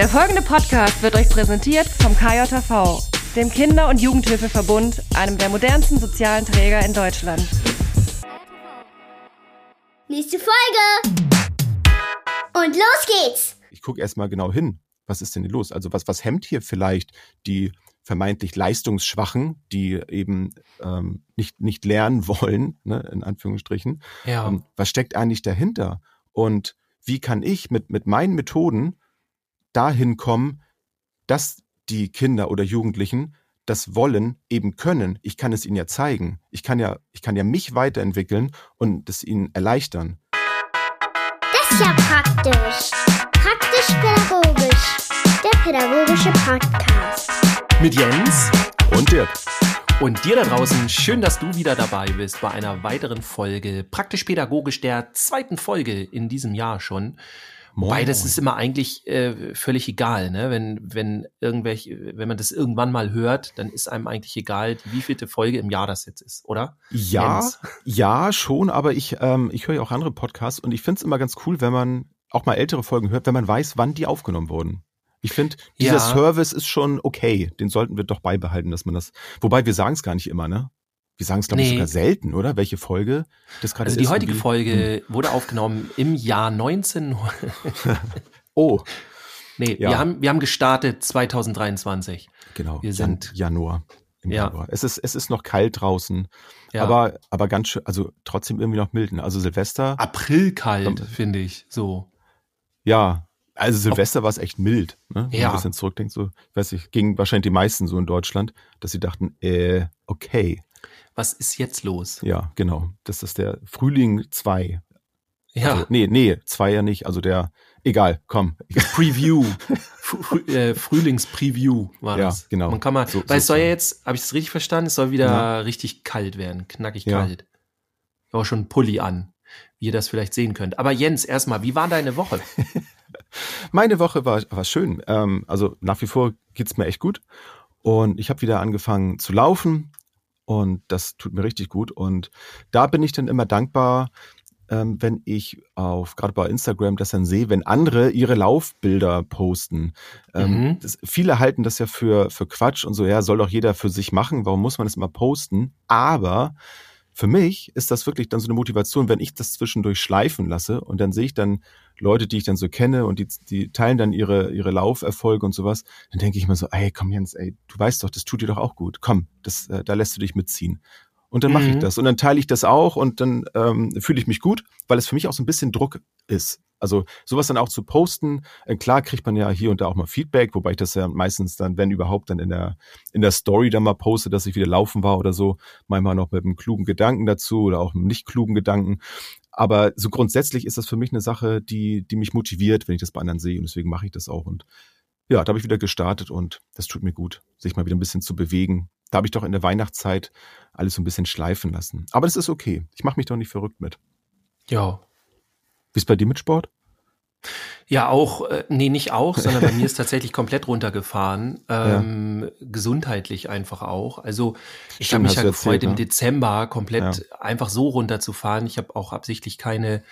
Der folgende Podcast wird euch präsentiert vom KJV, dem Kinder- und Jugendhilfeverbund, einem der modernsten sozialen Träger in Deutschland. Nächste Folge! Und los geht's! Ich gucke erstmal genau hin. Was ist denn hier los? Also was, was hemmt hier vielleicht die vermeintlich Leistungsschwachen, die eben ähm, nicht, nicht lernen wollen, ne, in Anführungsstrichen. Ja. Ähm, was steckt eigentlich dahinter? Und wie kann ich mit, mit meinen Methoden dahin kommen, dass die Kinder oder Jugendlichen das wollen, eben können. Ich kann es ihnen ja zeigen. Ich kann ja, ich kann ja mich weiterentwickeln und es ihnen erleichtern. Das ist ja praktisch. Praktisch-pädagogisch. Der pädagogische Podcast. Mit Jens Und Dirk. und dir da draußen. Schön, dass du wieder dabei bist bei einer weiteren Folge, praktisch pädagogisch der zweiten Folge in diesem Jahr schon. Wobei, das ist immer eigentlich äh, völlig egal, ne? Wenn, wenn irgendwelche, wenn man das irgendwann mal hört, dann ist einem eigentlich egal, wie vielte Folge im Jahr das jetzt ist, oder? Ja, Jens? ja, schon, aber ich, ähm, ich höre ja auch andere Podcasts und ich finde es immer ganz cool, wenn man auch mal ältere Folgen hört, wenn man weiß, wann die aufgenommen wurden. Ich finde, dieser Ja. Service ist schon okay. Den sollten wir doch beibehalten, dass man das. Wobei wir sagen es gar nicht immer, ne? Wir sagen es, glaube ich, Nee. sogar selten, oder? Welche Folge das gerade Also ist. die heutige und wie- Folge wurde aufgenommen im Jahr 19. Oh, Nee, Ja. wir haben, wir haben gestartet 2023. genau. Wir sind- Jan Januar. Im Ja. Januar. Es ist, es ist noch kalt draußen, Ja. aber, aber ganz schön, also trotzdem irgendwie noch mild. ne? Also Silvester, Aprilkalt, Kommt- finde ich, so. ja, also Silvester war es echt mild, ne? Wenn Ja. man ein bisschen zurückdenkt, so, ich weiß nicht, ging wahrscheinlich die meisten so in Deutschland, dass sie dachten, äh, okay, Was ist jetzt los? ja, genau. Das ist der Frühling 2. Ja, Also, nee, nee, zwei ja nicht. Also der, egal, komm. Preview. Frü Frü äh, Frühlingspreview war Ja, das. genau. Man kann mal, So- weil es soll ja jetzt, habe ich es richtig verstanden, es soll wieder Ja. richtig kalt werden, knackig Ja. kalt. Ich habe auch schon einen Pulli an, wie ihr das vielleicht sehen könnt. Aber Jens, erstmal, wie war deine Woche? Meine Woche war, war schön. Ähm, also nach wie vor geht's mir echt gut. Und ich habe wieder angefangen zu laufen und das tut mir richtig gut. Und da bin ich dann immer dankbar, ähm, wenn ich auf, gerade bei Instagram, das dann sehe, wenn andere ihre Laufbilder posten. Ähm, Mhm. das, viele halten das ja für, für Quatsch und so, ja, soll doch jeder für sich machen, warum muss man das immer posten? Aber für mich ist das wirklich dann so eine Motivation, wenn ich das zwischendurch schleifen lasse und dann sehe ich dann Leute, die ich dann so kenne und die, die teilen dann ihre, ihre Lauferfolge und sowas, dann denke ich mir so, ey, komm Jens, ey, du weißt doch, das tut dir doch auch gut. Komm, das, äh, da lässt du dich mitziehen. Und dann mache ich Mhm. das und dann teile ich das auch und dann ähm, fühle ich mich gut, weil es für mich auch so ein bisschen Druck ist. Also sowas dann auch zu posten, äh, klar kriegt man ja hier und da auch mal Feedback, wobei ich das ja meistens dann, wenn überhaupt, dann in der in der Story dann mal poste, dass ich wieder laufen war oder so, manchmal noch mit einem klugen Gedanken dazu oder auch mit einem nicht klugen Gedanken. Aber so grundsätzlich ist das für mich eine Sache, die die mich motiviert, wenn ich das bei anderen sehe und deswegen mache ich das auch und ja, da habe ich wieder gestartet und das tut mir gut, sich mal wieder ein bisschen zu bewegen. Da habe ich doch in der Weihnachtszeit alles so ein bisschen schleifen lassen. Aber das ist okay. Ich mache mich doch nicht verrückt mit. Ja. Wie ist bei dir mit Sport? Ja, auch, äh, nee, nicht auch, sondern bei mir ist tatsächlich komplett runtergefahren. Ähm, Gesundheitlich einfach auch. Also ich habe mich ja gefreut, erzählt, im ne? Dezember komplett einfach so runterzufahren. Ich habe auch absichtlich keine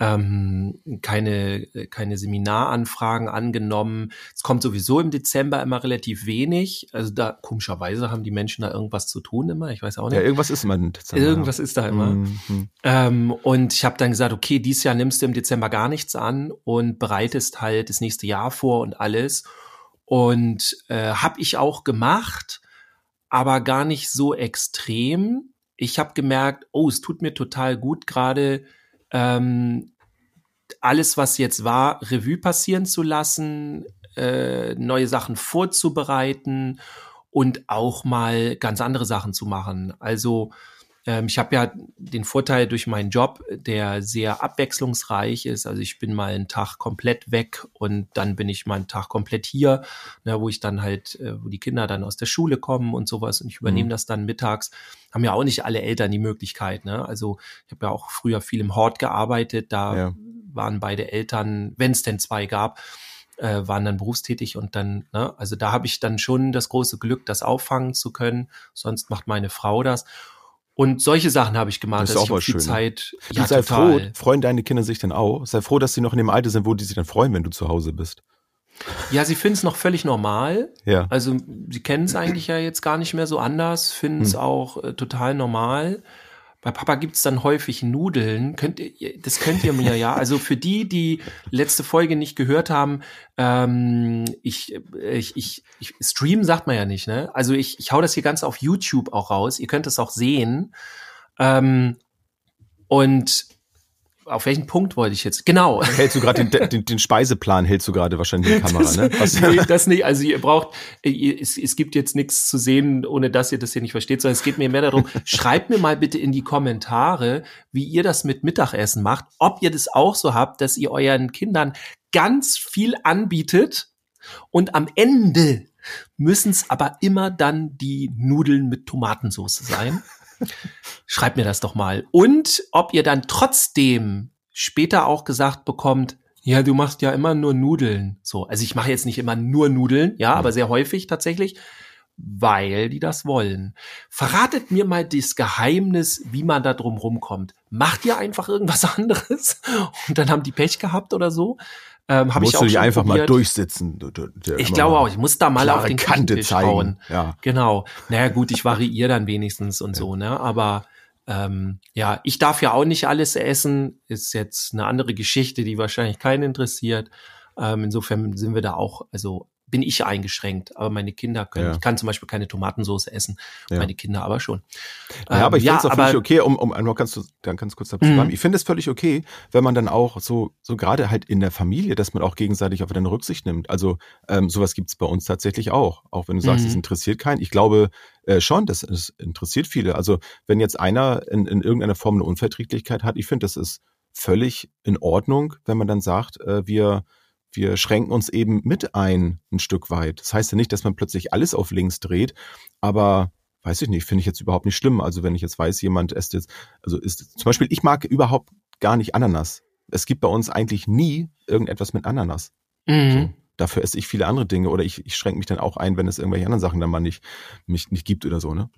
ähm, keine, keine Seminaranfragen angenommen. Es kommt sowieso im Dezember immer relativ wenig. Also da, komischerweise haben die Menschen da irgendwas zu tun immer. Ich weiß auch Ja, nicht. irgendwas ist immer im Dezember. Irgendwas ist da immer. Mhm. Ähm, und ich habe dann gesagt, okay, dieses Jahr nimmst du im Dezember gar nichts an und bereitest halt das nächste Jahr vor und alles. Und äh, habe ich auch gemacht, aber gar nicht so extrem. Ich habe gemerkt, oh, es tut mir total gut, gerade ähm, alles, was jetzt war, Revue passieren zu lassen, äh, neue Sachen vorzubereiten und auch mal ganz andere Sachen zu machen. Also ähm, ich habe ja den Vorteil durch meinen Job, der sehr abwechslungsreich ist. Also ich bin mal einen Tag komplett weg und dann bin ich mal einen Tag komplett hier, ne, wo ich dann halt, äh, wo die Kinder dann aus der Schule kommen und sowas und ich übernehme Mhm. das dann mittags. Haben ja auch nicht alle Eltern die Möglichkeit. Ne? Also ich habe ja auch früher viel im Hort gearbeitet. Da Ja. waren beide Eltern, wenn es denn zwei gab, äh, waren dann berufstätig und dann, ne, also da habe ich dann schon das große Glück, das auffangen zu können. Sonst macht meine Frau das. Und solche Sachen habe ich gemacht, Das ist dass auch ich mal schön? Zeit. Du sei froh, freuen deine Kinder sich dann auch. Sei froh, dass sie noch in dem Alter sind, wo die sich dann freuen, wenn du zu Hause bist. Ja, sie finden es noch völlig normal. Ja. Also sie kennen es eigentlich ja jetzt gar nicht mehr so anders, finden es Hm. auch äh, total normal. Bei Papa gibt's dann häufig Nudeln. Könnt ihr, das könnt ihr mir ja. Also für die, die letzte Folge nicht gehört haben, ähm, ich, äh, ich, ich, ich stream sagt man ja nicht, ne? Also ich, ich hau das hier ganz auf YouTube auch raus. Ihr könnt es auch sehen. Ähm, und auf welchen Punkt wollte ich jetzt? Genau. Hältst du gerade den, den, den Speiseplan, hältst du gerade wahrscheinlich in die Kamera, Das, ne? Was, nee, das nicht. Also ihr braucht, es, es gibt jetzt nichts zu sehen, ohne dass ihr das hier nicht versteht, sondern es geht mir mehr darum, schreibt mir mal bitte in die Kommentare, wie ihr das mit Mittagessen macht, ob ihr das auch so habt, dass ihr euren Kindern ganz viel anbietet und am Ende müssen es aber immer dann die Nudeln mit Tomatensauce sein. Schreibt mir das doch mal. Und ob ihr dann trotzdem später auch gesagt bekommt, ja, du machst ja immer nur Nudeln. So, also ich mache jetzt nicht immer nur Nudeln, ja, aber sehr häufig tatsächlich, weil die das wollen. Verratet mir mal das Geheimnis, wie man da drum rumkommt. Macht ihr einfach irgendwas anderes und dann haben die Pech gehabt oder so? Ähm, hab musst ich auch du dich einfach mal probiert. durchsitzen. Du- du- du- Ich glaube mal auch, ich muss da mal auf den Kante Küchentisch zeigen. hauen. Ja. Genau. Naja, gut, ich variiere dann wenigstens und so, ne? Aber ähm, ja, ich darf ja auch nicht alles essen. Ist jetzt eine andere Geschichte, die wahrscheinlich keinen interessiert. Ähm, insofern sind wir da auch, also bin ich eingeschränkt, aber meine Kinder können. Ja. Ich kann zum Beispiel keine Tomatensauce essen, Ja. meine Kinder aber schon. Ja, aber Ähm, ich finde es auch aber- völlig okay, um, um einmal ganz, dann ganz kurz dazu Mhm. bleiben. Ich finde es völlig okay, wenn man dann auch so, so gerade halt in der Familie, dass man auch gegenseitig aufeinander Rücksicht nimmt. Also ähm, sowas gibt's bei uns tatsächlich auch. Auch wenn du sagst, Mhm. es interessiert keinen. Ich glaube äh, schon, das es interessiert viele. Also wenn jetzt einer in, in irgendeiner Form eine Unverträglichkeit hat, ich finde, das ist völlig in Ordnung, wenn man dann sagt, äh, wir wir schränken uns eben mit ein, ein Stück weit. Das heißt ja nicht, dass man plötzlich alles auf links dreht, aber weiß ich nicht, finde ich jetzt überhaupt nicht schlimm. Also wenn ich jetzt weiß, jemand isst jetzt, also ist zum Beispiel, ich mag überhaupt gar nicht Ananas. Es gibt bei uns eigentlich nie irgendetwas mit Ananas. Mhm. Dafür esse ich viele andere Dinge oder ich, ich schränke mich dann auch ein, wenn es irgendwelche anderen Sachen dann mal nicht, mich nicht gibt oder so, ne?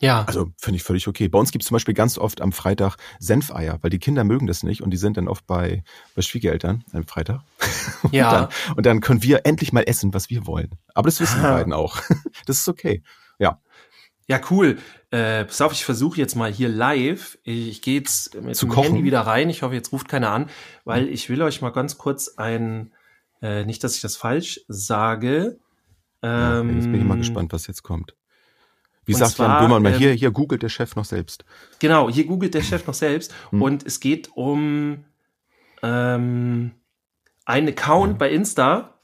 Ja. Also finde ich völlig okay. Bei uns gibt es zum Beispiel ganz oft am Freitag Senfeier, weil die Kinder mögen das nicht und die sind dann oft bei, bei Schwiegereltern am Freitag. Und, Ja. dann, und dann können wir endlich mal essen, was wir wollen. Aber das wissen die Ah. beiden auch. Das ist okay. Ja. Ja, cool. Äh, pass auf, ich versuche jetzt mal hier live. Ich, ich gehe jetzt mit Zu dem kochen? Handy wieder rein. Ich hoffe, jetzt ruft keiner an, weil ich will euch mal ganz kurz ein, äh, nicht, dass ich das falsch sage. ja Ähm, jetzt bin ich mal gespannt, was jetzt kommt. Wie und sagt zwar, Jan Böhmermann mal, ähm, hier, hier googelt der Chef noch selbst. Genau, hier googelt der Chef noch selbst Hm. und es geht um ähm, einen Account bei Insta.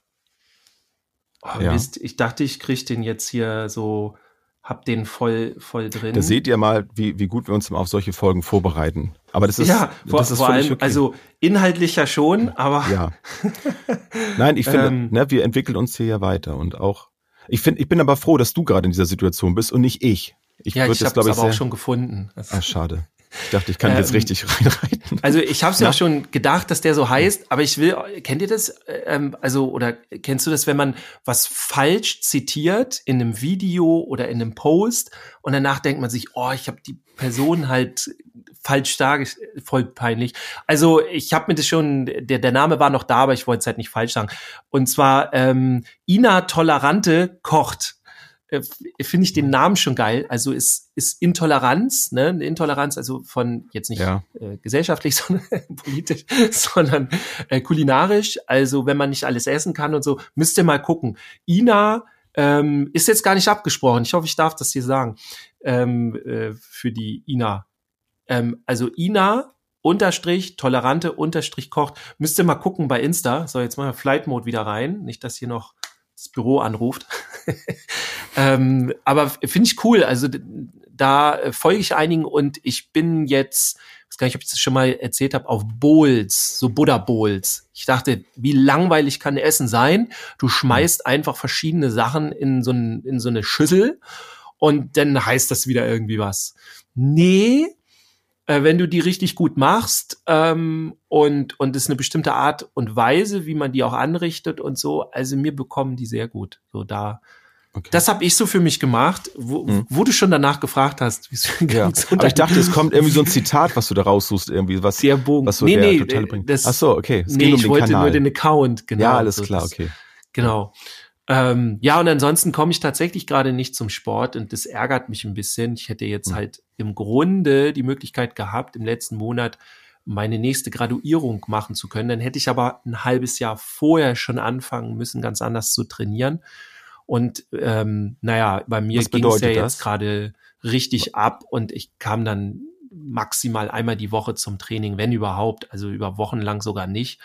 Oh, Ja. Mist, ich dachte, ich kriege den jetzt hier so, hab den voll, voll drin. Da seht ihr mal, wie, wie gut wir uns auf solche Folgen vorbereiten. Aber das ist, ja, vor, das ist vor allem, okay. also inhaltlicher schon, aber Ja. Nein, ich finde, Ähm. ne, wir entwickeln uns hier ja weiter und auch, ich finde, ich bin aber froh, dass du gerade in dieser Situation bist und nicht ich. Ich ja, ich das, habe glaube es ich, aber auch sehr, schon gefunden. Das- ah, schade. Ich dachte, ich kann jetzt Ähm, richtig reinreiten. Also ich habe es Ja. auch schon gedacht, dass der so heißt, aber ich will, kennt ihr das? Ähm, also oder kennst du das, wenn man was falsch zitiert in einem Video oder in einem Post und danach denkt man sich, oh, ich habe die Person halt falsch dargestellt, voll peinlich. Also ich habe mir das schon, der, der Name war noch da, aber ich wollte es halt nicht falsch sagen. Und zwar ähm, Ina Tolerante kocht. Äh, Finde ich den Namen schon geil. Also ist, ist Intoleranz, ne? Eine Intoleranz, also von jetzt nicht Ja. äh, gesellschaftlich, sondern politisch, sondern äh, kulinarisch. Also wenn man nicht alles essen kann und so, müsst ihr mal gucken. Ina ähm, ist jetzt gar nicht abgesprochen. Ich hoffe, ich darf das hier sagen. Ähm, äh, für die Ina. Ähm, also Ina unterstrich tolerante unterstrich kocht. Müsst ihr mal gucken bei Insta. So, jetzt mal Flight Mode wieder rein. Nicht, dass hier noch das Büro anruft. ähm, aber finde ich cool. Also da äh, folge ich einigen und ich bin jetzt, weiß gar nicht, ob ich das schon mal erzählt habe, auf Bowls, so Buddha Bowls. Ich dachte, wie langweilig kann Essen sein? Du schmeißt einfach verschiedene Sachen in so, ein, in so eine Schüssel und dann heißt das wieder irgendwie was. Nee, äh, wenn du die richtig gut machst ähm, und und es ist eine bestimmte Art und Weise, wie man die auch anrichtet und so, also mir bekommen die sehr gut. So da, Okay. das habe ich so für mich gemacht, wo, Mhm. wo du schon danach gefragt hast. Wie ja. Aber ich dachte, es kommt irgendwie so ein Zitat, was du da raussuchst, irgendwie, was, sehr Bogen. was so nee, der nee, totale bringt. das, Ach so, okay. Es nee, um ich wollte Kanal. nur den Account, genau. ja, alles so, klar, das- okay. Genau. Ähm, ja, und ansonsten komme ich tatsächlich gerade nicht zum Sport und das ärgert mich ein bisschen. Ich hätte jetzt Hm. halt im Grunde die Möglichkeit gehabt, im letzten Monat meine nächste Graduierung machen zu können. Dann hätte ich aber ein halbes Jahr vorher schon anfangen müssen, ganz anders zu trainieren. Und ähm, naja, bei mir ging es ja bedeutet jetzt das? gerade richtig ab und ich kam dann maximal einmal die Woche zum Training, wenn überhaupt, also über Wochen lang sogar nicht.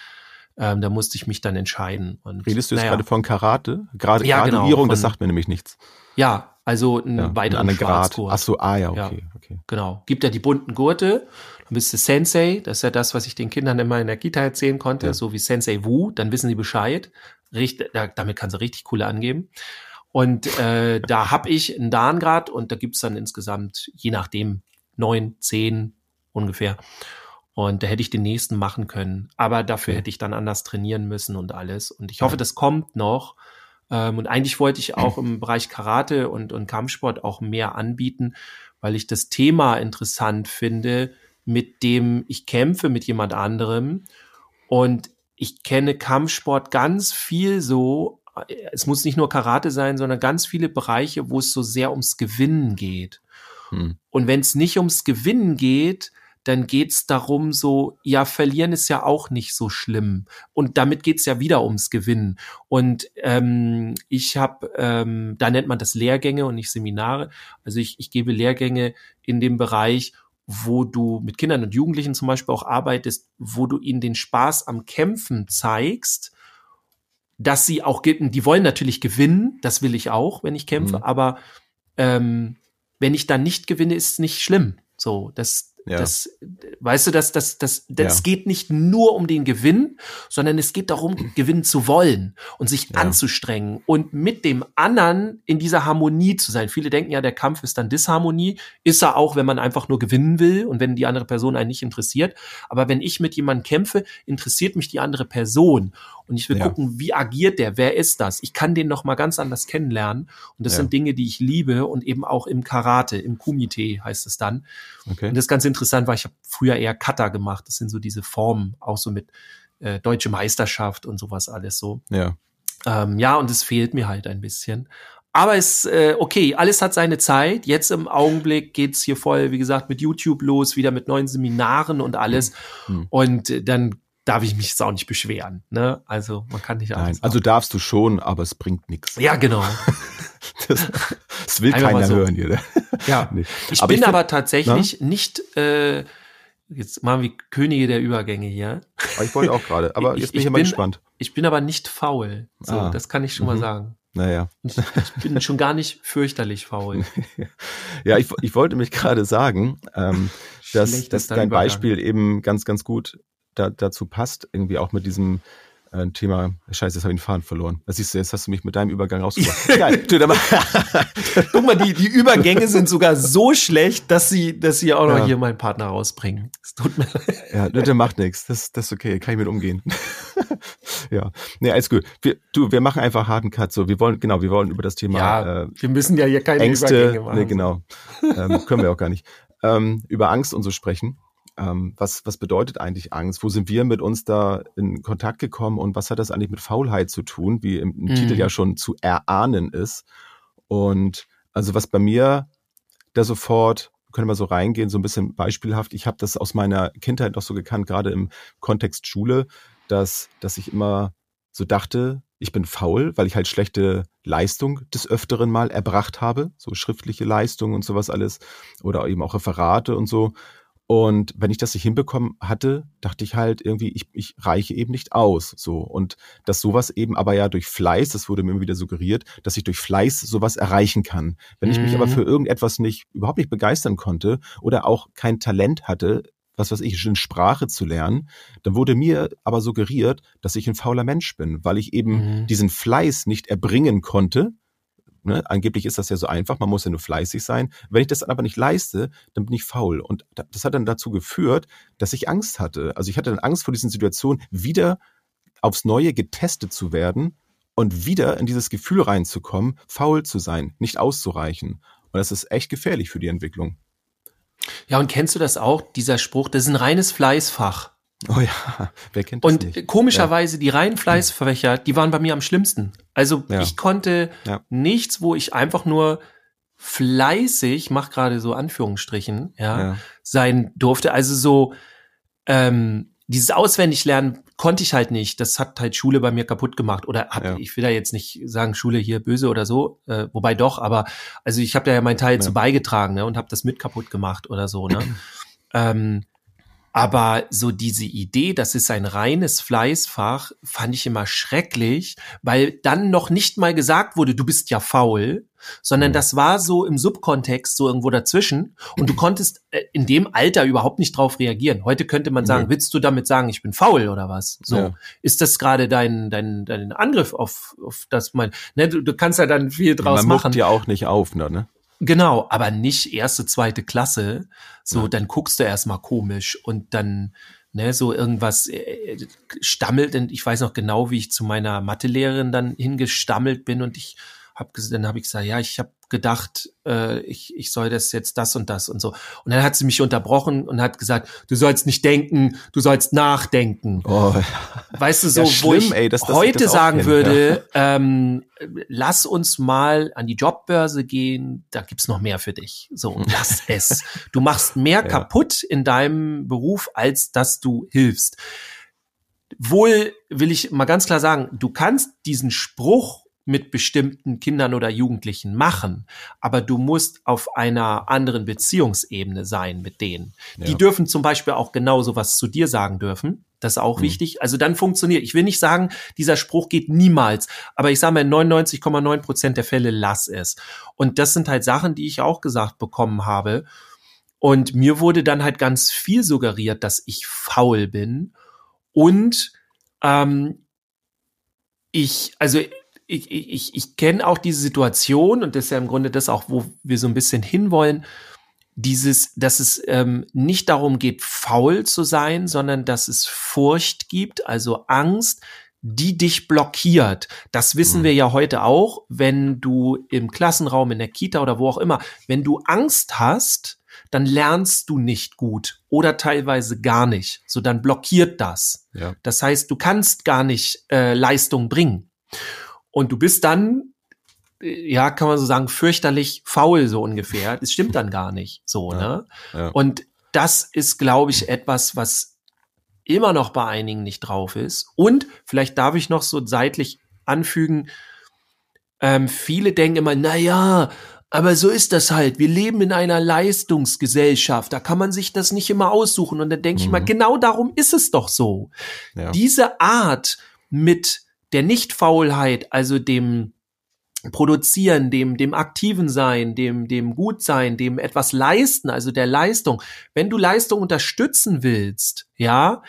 Ähm, da musste ich mich dann entscheiden. Und, Redest du jetzt naja, gerade von Karate? Gerade Ja, genau, Graduierung, das von- sagt mir nämlich nichts. Ja, also einen Ja, einen weiteren Grad. Schwarzgurt. Ach so, ah ja, Ja. okay, okay. Genau. Gibt ja die bunten Gurte. Dann bist du Sensei. Das ist ja das, was ich den Kindern immer in der Kita erzählen konnte. Ja. So wie Sensei Wu. Dann wissen sie Bescheid. Richt, da, damit kannst du richtig coole angeben. Und äh, da habe ich einen Dan-Grad und da gibt's dann insgesamt, je nachdem, neun, zehn ungefähr. Und da hätte ich den nächsten machen können. Aber dafür hätte ich dann anders trainieren müssen und alles. Und ich hoffe, das kommt noch. Ähm, und eigentlich wollte ich auch im Bereich Karate und, und Kampfsport auch mehr anbieten, weil ich das Thema interessant finde, mit dem ich kämpfe mit jemand anderem. Und ich kenne Kampfsport ganz viel so, es muss nicht nur Karate sein, sondern ganz viele Bereiche, wo es so sehr ums Gewinnen geht. Hm. Und wenn es nicht ums Gewinnen geht, dann geht's darum, so, ja, verlieren ist ja auch nicht so schlimm. Und damit geht's ja wieder ums Gewinnen. Und ähm, ich habe, ähm, da nennt man das Lehrgänge und nicht Seminare. Also ich, ich gebe Lehrgänge in dem Bereich, wo du mit Kindern und Jugendlichen zum Beispiel auch arbeitest, wo du ihnen den Spaß am Kämpfen zeigst, dass sie auch, die wollen natürlich gewinnen, das will ich auch, wenn ich kämpfe, Mhm. aber ähm, wenn ich dann nicht gewinne, ist es nicht schlimm. So, das, Ja. das, weißt du, das, das, das, das Ja. geht nicht nur um den Gewinn, sondern es geht darum, gewinnen zu wollen und sich Ja. anzustrengen und mit dem anderen in dieser Harmonie zu sein. Viele denken ja, der Kampf ist dann Disharmonie. Ist er auch, wenn man einfach nur gewinnen will und wenn die andere Person einen nicht interessiert. Aber wenn ich mit jemandem kämpfe, interessiert mich die andere Person. Und ich will Ja. gucken, wie agiert der? Wer ist das? Ich kann den noch mal ganz anders kennenlernen. Und das Ja. sind Dinge, die ich liebe und eben auch im Karate, im Kumite heißt es dann. Okay. Und das ist ganz interessant, weil ich habe früher eher Kata gemacht. Das sind so diese Formen, auch so mit äh, deutsche Meisterschaft und sowas alles so. Ja. Ähm, ja, und es fehlt mir halt ein bisschen. Aber es, äh, okay, alles hat seine Zeit. Jetzt im Augenblick geht's hier voll, wie gesagt, mit YouTube los, wieder mit neuen Seminaren und alles. Hm. Und äh, dann darf ich mich jetzt auch nicht beschweren. Ne? Also man kann nicht Nein, alles. also darfst du schon, aber es bringt nichts. ja, genau. Das, das will Einfach mal keiner so. hören hier. ne? Ja. Nee. Ich Aber bin ich find- aber tatsächlich nicht, äh, jetzt machen wir Könige der Übergänge hier. Aber ich wollte auch gerade, aber Ich- jetzt bin ich ich, immer bin- gespannt. Ich bin aber nicht faul. So, Ah. das kann ich schon mal Mhm. sagen. Naja. Ich, ich bin schon gar nicht fürchterlich faul. Ja, ich, ich wollte mich gerade sagen, ähm, dass, dass dein Übergang. Beispiel eben ganz, ganz gut da, dazu passt, irgendwie auch mit diesem äh, Thema, scheiße, jetzt habe ich den Faden verloren. Das siehst du, jetzt hast du mich mit deinem Übergang rausgebracht. Geil, Guck mal, die, die Übergänge sind sogar so schlecht, dass sie, dass sie auch noch Ja. hier meinen Partner rausbringen. Es tut mir leid. ja, der macht nichts. Das, das ist okay, kann ich mit umgehen. ja, nee, alles gut. Wir, du, wir machen einfach harten Cut. So, wir wollen, genau, wir wollen über das Thema Ja, äh, wir müssen ja hier keine Ängste, Übergänge machen. nee, genau, ähm, können wir auch gar nicht, ähm, über Angst und so sprechen. Ähm, was, was bedeutet eigentlich Angst? Wo sind wir mit uns da in Kontakt gekommen und was hat das eigentlich mit Faulheit zu tun, wie im, im Mhm. Titel ja schon zu erahnen ist? Und also was bei mir da sofort, können wir so reingehen, so ein bisschen beispielhaft, ich habe das aus meiner Kindheit noch so gekannt, gerade im Kontext Schule, dass, dass ich immer so dachte, ich bin faul, weil ich halt schlechte Leistung des Öfteren mal erbracht habe, so schriftliche Leistung und sowas alles oder eben auch Referate und so. Und wenn ich das nicht hinbekommen hatte, dachte ich halt irgendwie, ich, ich reiche eben nicht aus. So. Und dass sowas eben aber ja durch Fleiß, das wurde mir immer wieder suggeriert, dass ich durch Fleiß sowas erreichen kann. Wenn ich mich Mhm. aber für irgendetwas nicht, überhaupt nicht begeistern konnte oder auch kein Talent hatte, was weiß ich, eine Sprache zu lernen, dann wurde mir aber suggeriert, dass ich ein fauler Mensch bin, weil ich eben Mhm. diesen Fleiß nicht erbringen konnte. Ne? Angeblich ist das ja so einfach, man muss ja nur fleißig sein. Wenn ich das aber nicht leiste, dann bin ich faul. Und da- das hat dann dazu geführt, dass ich Angst hatte. Also ich hatte dann Angst vor diesen Situationen, wieder aufs Neue getestet zu werden und wieder in dieses Gefühl reinzukommen, faul zu sein, nicht auszureichen. Und das ist echt gefährlich für die Entwicklung. Ja, und kennst du das auch, dieser Spruch, das ist ein reines Fleißfach. Oh ja, wer kennt das Und nicht? komischerweise die reinen Fleißfächer, die waren bei mir am schlimmsten. Also Ja. ich konnte Ja. nichts, wo ich einfach nur fleißig, mach gerade so Anführungsstrichen, ja, Ja. sein durfte. Also so ähm, dieses Auswendiglernen konnte ich halt nicht. Das hat halt Schule bei mir kaputt gemacht. Oder hat, Ja. ich will da jetzt nicht sagen, Schule hier böse oder so, äh, wobei doch, aber also ich habe da ja meinen Teil Ja. zu beigetragen ne, und habe das mit kaputt gemacht oder so. Ne? ähm, aber so diese Idee, das ist ein reines Fleißfach, fand ich immer schrecklich, weil dann noch nicht mal gesagt wurde, du bist ja faul, sondern Mhm. das war so im Subkontext so irgendwo dazwischen und du konntest äh, in dem Alter überhaupt nicht drauf reagieren. Heute könnte man sagen, Nö. willst du damit sagen, ich bin faul oder was? So. Ja. Ist das gerade dein, dein, dein Angriff auf, auf das mein, ne, du, du kannst ja dann viel draus Man machen. muckt ja auch nicht auf, ne? Genau, aber nicht erste, zweite Klasse. So, Ja. dann guckst du erstmal komisch und dann, ne, so irgendwas äh, stammelt. Und ich weiß noch genau, wie ich zu meiner Mathelehrerin dann hingestammelt bin und ich hab, dann habe ich gesagt, ja, ich habe gedacht, äh, ich, ich soll das jetzt das und das und so. Und dann hat sie mich unterbrochen und hat gesagt, du sollst nicht denken, du sollst nachdenken. Oh, Weißt du, so, Ja, wo schlimm, ich ey, ich heute das auch sagen kenne, würde, ähm, lass uns mal an die Jobbörse gehen, da gibt's noch mehr für dich. So, lass es. Du machst mehr Ja. kaputt in deinem Beruf, als dass du hilfst. Wohl will ich mal ganz klar sagen, du kannst diesen Spruch mit bestimmten Kindern oder Jugendlichen machen, aber du musst auf einer anderen Beziehungsebene sein mit denen. Die Ja. dürfen zum Beispiel auch genauso was zu dir sagen dürfen. Das ist auch Mhm. wichtig. Also dann funktioniert. Ich will nicht sagen, dieser Spruch geht niemals, aber ich sage mal, in 99,9 Prozent der Fälle lass es. Und das sind halt Sachen, die ich auch gesagt bekommen habe. Und mir wurde dann halt ganz viel suggeriert, dass ich faul bin. Und ähm, ich, also ich, ich, ich, kenne auch diese Situation und das ist ja im Grunde das auch, wo wir so ein bisschen hinwollen, dieses, dass es ähm, nicht darum geht, faul zu sein, sondern dass es Furcht gibt, also Angst, die dich blockiert. Das wissen Mhm. wir ja heute auch, wenn du im Klassenraum, in der Kita oder wo auch immer, wenn du Angst hast, dann lernst du nicht gut oder teilweise gar nicht. So, dann blockiert das. ja. Das heißt, du kannst gar nicht äh, Leistung bringen. Und du bist dann, ja, kann man so sagen, fürchterlich faul, so ungefähr. Das stimmt dann gar nicht so, Ja, ne? ja. Und das ist, glaube ich, etwas, was immer noch bei einigen nicht drauf ist. Und vielleicht darf ich noch so seitlich anfügen, ähm, viele denken immer, na ja, aber so ist das halt. Wir leben in einer Leistungsgesellschaft. Da kann man sich das nicht immer aussuchen. Und dann denke ich Mhm. mal, genau darum ist es doch so. Ja. Diese Art mit der Nichtfaulheit, also dem Produzieren, dem, dem aktiven Sein, dem, dem Gutsein, dem etwas leisten, also der Leistung. Wenn du Leistung unterstützen willst, ja,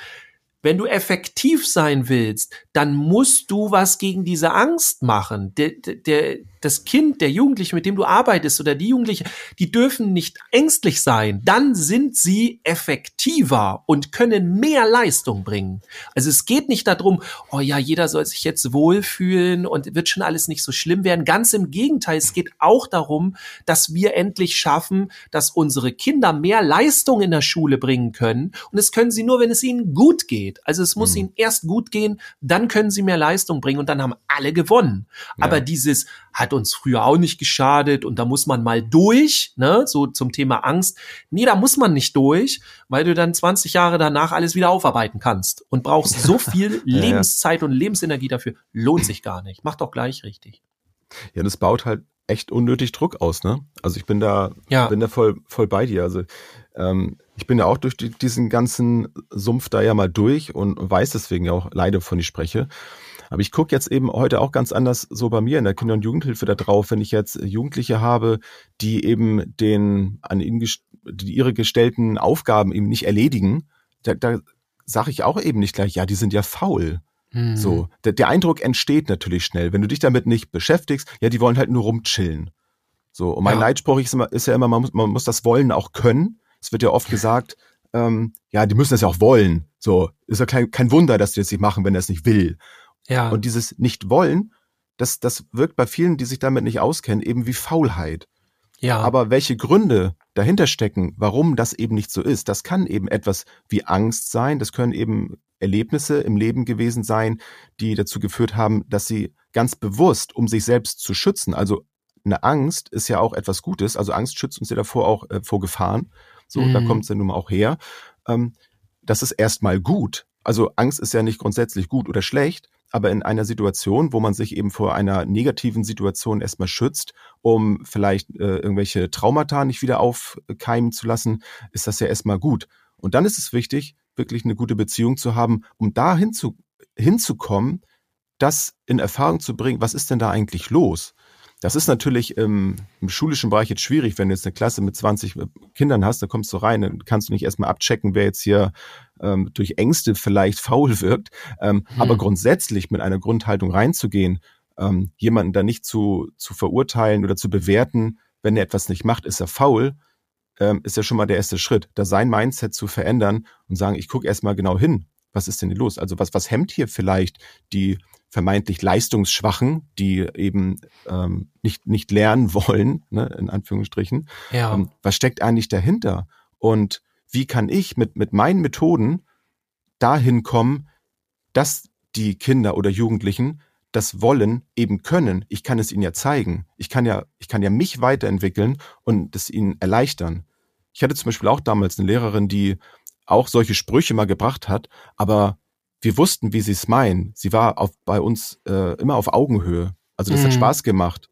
wenn du effektiv sein willst, dann musst du was gegen diese Angst machen. Der, der, das Kind, der Jugendliche, mit dem du arbeitest oder die Jugendliche, die dürfen nicht ängstlich sein. Dann sind sie effektiver und können mehr Leistung bringen. Also es geht nicht darum, oh ja, jeder soll sich jetzt wohlfühlen und wird schon alles nicht so schlimm werden. Ganz im Gegenteil, es geht auch darum, dass wir endlich schaffen, dass unsere Kinder mehr Leistung in der Schule bringen können. Und es können sie nur, wenn es ihnen gut geht. Also es muss Mhm. ihnen erst gut gehen, dann können sie mehr Leistung bringen und dann haben alle gewonnen. Ja. Aber dieses hat uns früher auch nicht geschadet und da muss man mal durch, ne, so zum Thema Angst. Nee, da muss man nicht durch, weil du dann 20 Jahre danach alles wieder aufarbeiten kannst und brauchst so viel. Lebenszeit und Lebensenergie dafür. Lohnt sich gar nicht. Mach doch gleich richtig. Ja, das baut halt echt unnötig Druck aus, ne? Also ich bin da, Ja. bin da voll, voll bei dir. Also ähm, ich bin ja auch durch die, diesen ganzen Sumpf da ja mal durch und weiß deswegen ja auch leider, von ich spreche. Aber ich gucke jetzt eben heute auch ganz anders so bei mir in der Kinder- und Jugendhilfe da drauf, wenn ich jetzt Jugendliche habe, die eben den an ihnen die ihre gestellten Aufgaben eben nicht erledigen, da, da sage ich auch eben nicht gleich, ja, die sind ja faul. Hm. So, der, der Eindruck entsteht natürlich schnell, wenn du dich damit nicht beschäftigst. Ja, die wollen halt nur rumchillen. So, und mein Ja. Leitspruch ist, immer, ist ja immer, man muss, man muss das Wollen auch können. Es wird ja oft gesagt, ähm, ja, die müssen das ja auch wollen. So, ist ja kein, kein Wunder, dass die das nicht machen, wenn er es nicht will. Ja. Und dieses Nicht-Wollen, das, das wirkt bei vielen, die sich damit nicht auskennen, eben wie Faulheit. ja. Aber welche Gründe dahinter stecken, warum das eben nicht so ist. Das kann eben etwas wie Angst sein, das können eben Erlebnisse im Leben gewesen sein, die dazu geführt haben, dass sie ganz bewusst, um sich selbst zu schützen, also eine Angst ist ja auch etwas Gutes, also Angst schützt uns ja davor auch äh, vor Gefahren, so, mhm. da kommt es ja nun mal auch her. Ähm, das ist erstmal gut. Also Angst ist ja nicht grundsätzlich gut oder schlecht, aber in einer Situation, wo man sich eben vor einer negativen Situation erstmal schützt, um vielleicht äh, irgendwelche Traumata nicht wieder aufkeimen zu lassen, ist das ja erstmal gut. Und dann ist es wichtig, wirklich eine gute Beziehung zu haben, um da hinzu, hinzukommen, das in Erfahrung zu bringen, was ist denn da eigentlich los? Das ist natürlich im, im, schulischen Bereich jetzt schwierig, wenn du jetzt eine Klasse mit 20 äh, Kindern hast, da kommst du rein, dann kannst du nicht erstmal abchecken, wer jetzt hier ähm, durch Ängste vielleicht faul wirkt. Ähm, hm. Aber grundsätzlich mit einer Grundhaltung reinzugehen, ähm, jemanden da nicht zu, zu verurteilen oder zu bewerten, wenn er etwas nicht macht, ist er faul, ähm, ist ja schon mal der erste Schritt, da sein Mindset zu verändern und sagen, ich gucke erstmal genau hin, was ist denn hier los? Also was, was hemmt hier vielleicht die vermeintlich Leistungsschwachen, die eben ähm, nicht, nicht lernen wollen, ne, in Anführungsstrichen. Ja. Ähm, was steckt eigentlich dahinter? Und wie kann ich mit, mit meinen Methoden dahin kommen, dass die Kinder oder Jugendlichen das wollen, eben können. Ich kann es ihnen ja zeigen. Ich kann ja, ich kann ja mich weiterentwickeln und das ihnen erleichtern. Ich hatte zum Beispiel auch damals eine Lehrerin, die auch solche Sprüche mal gebracht hat, aber wir wussten, wie sie es meinen. Sie war auf, bei uns äh, immer auf Augenhöhe. Also das mhm. hat Spaß gemacht,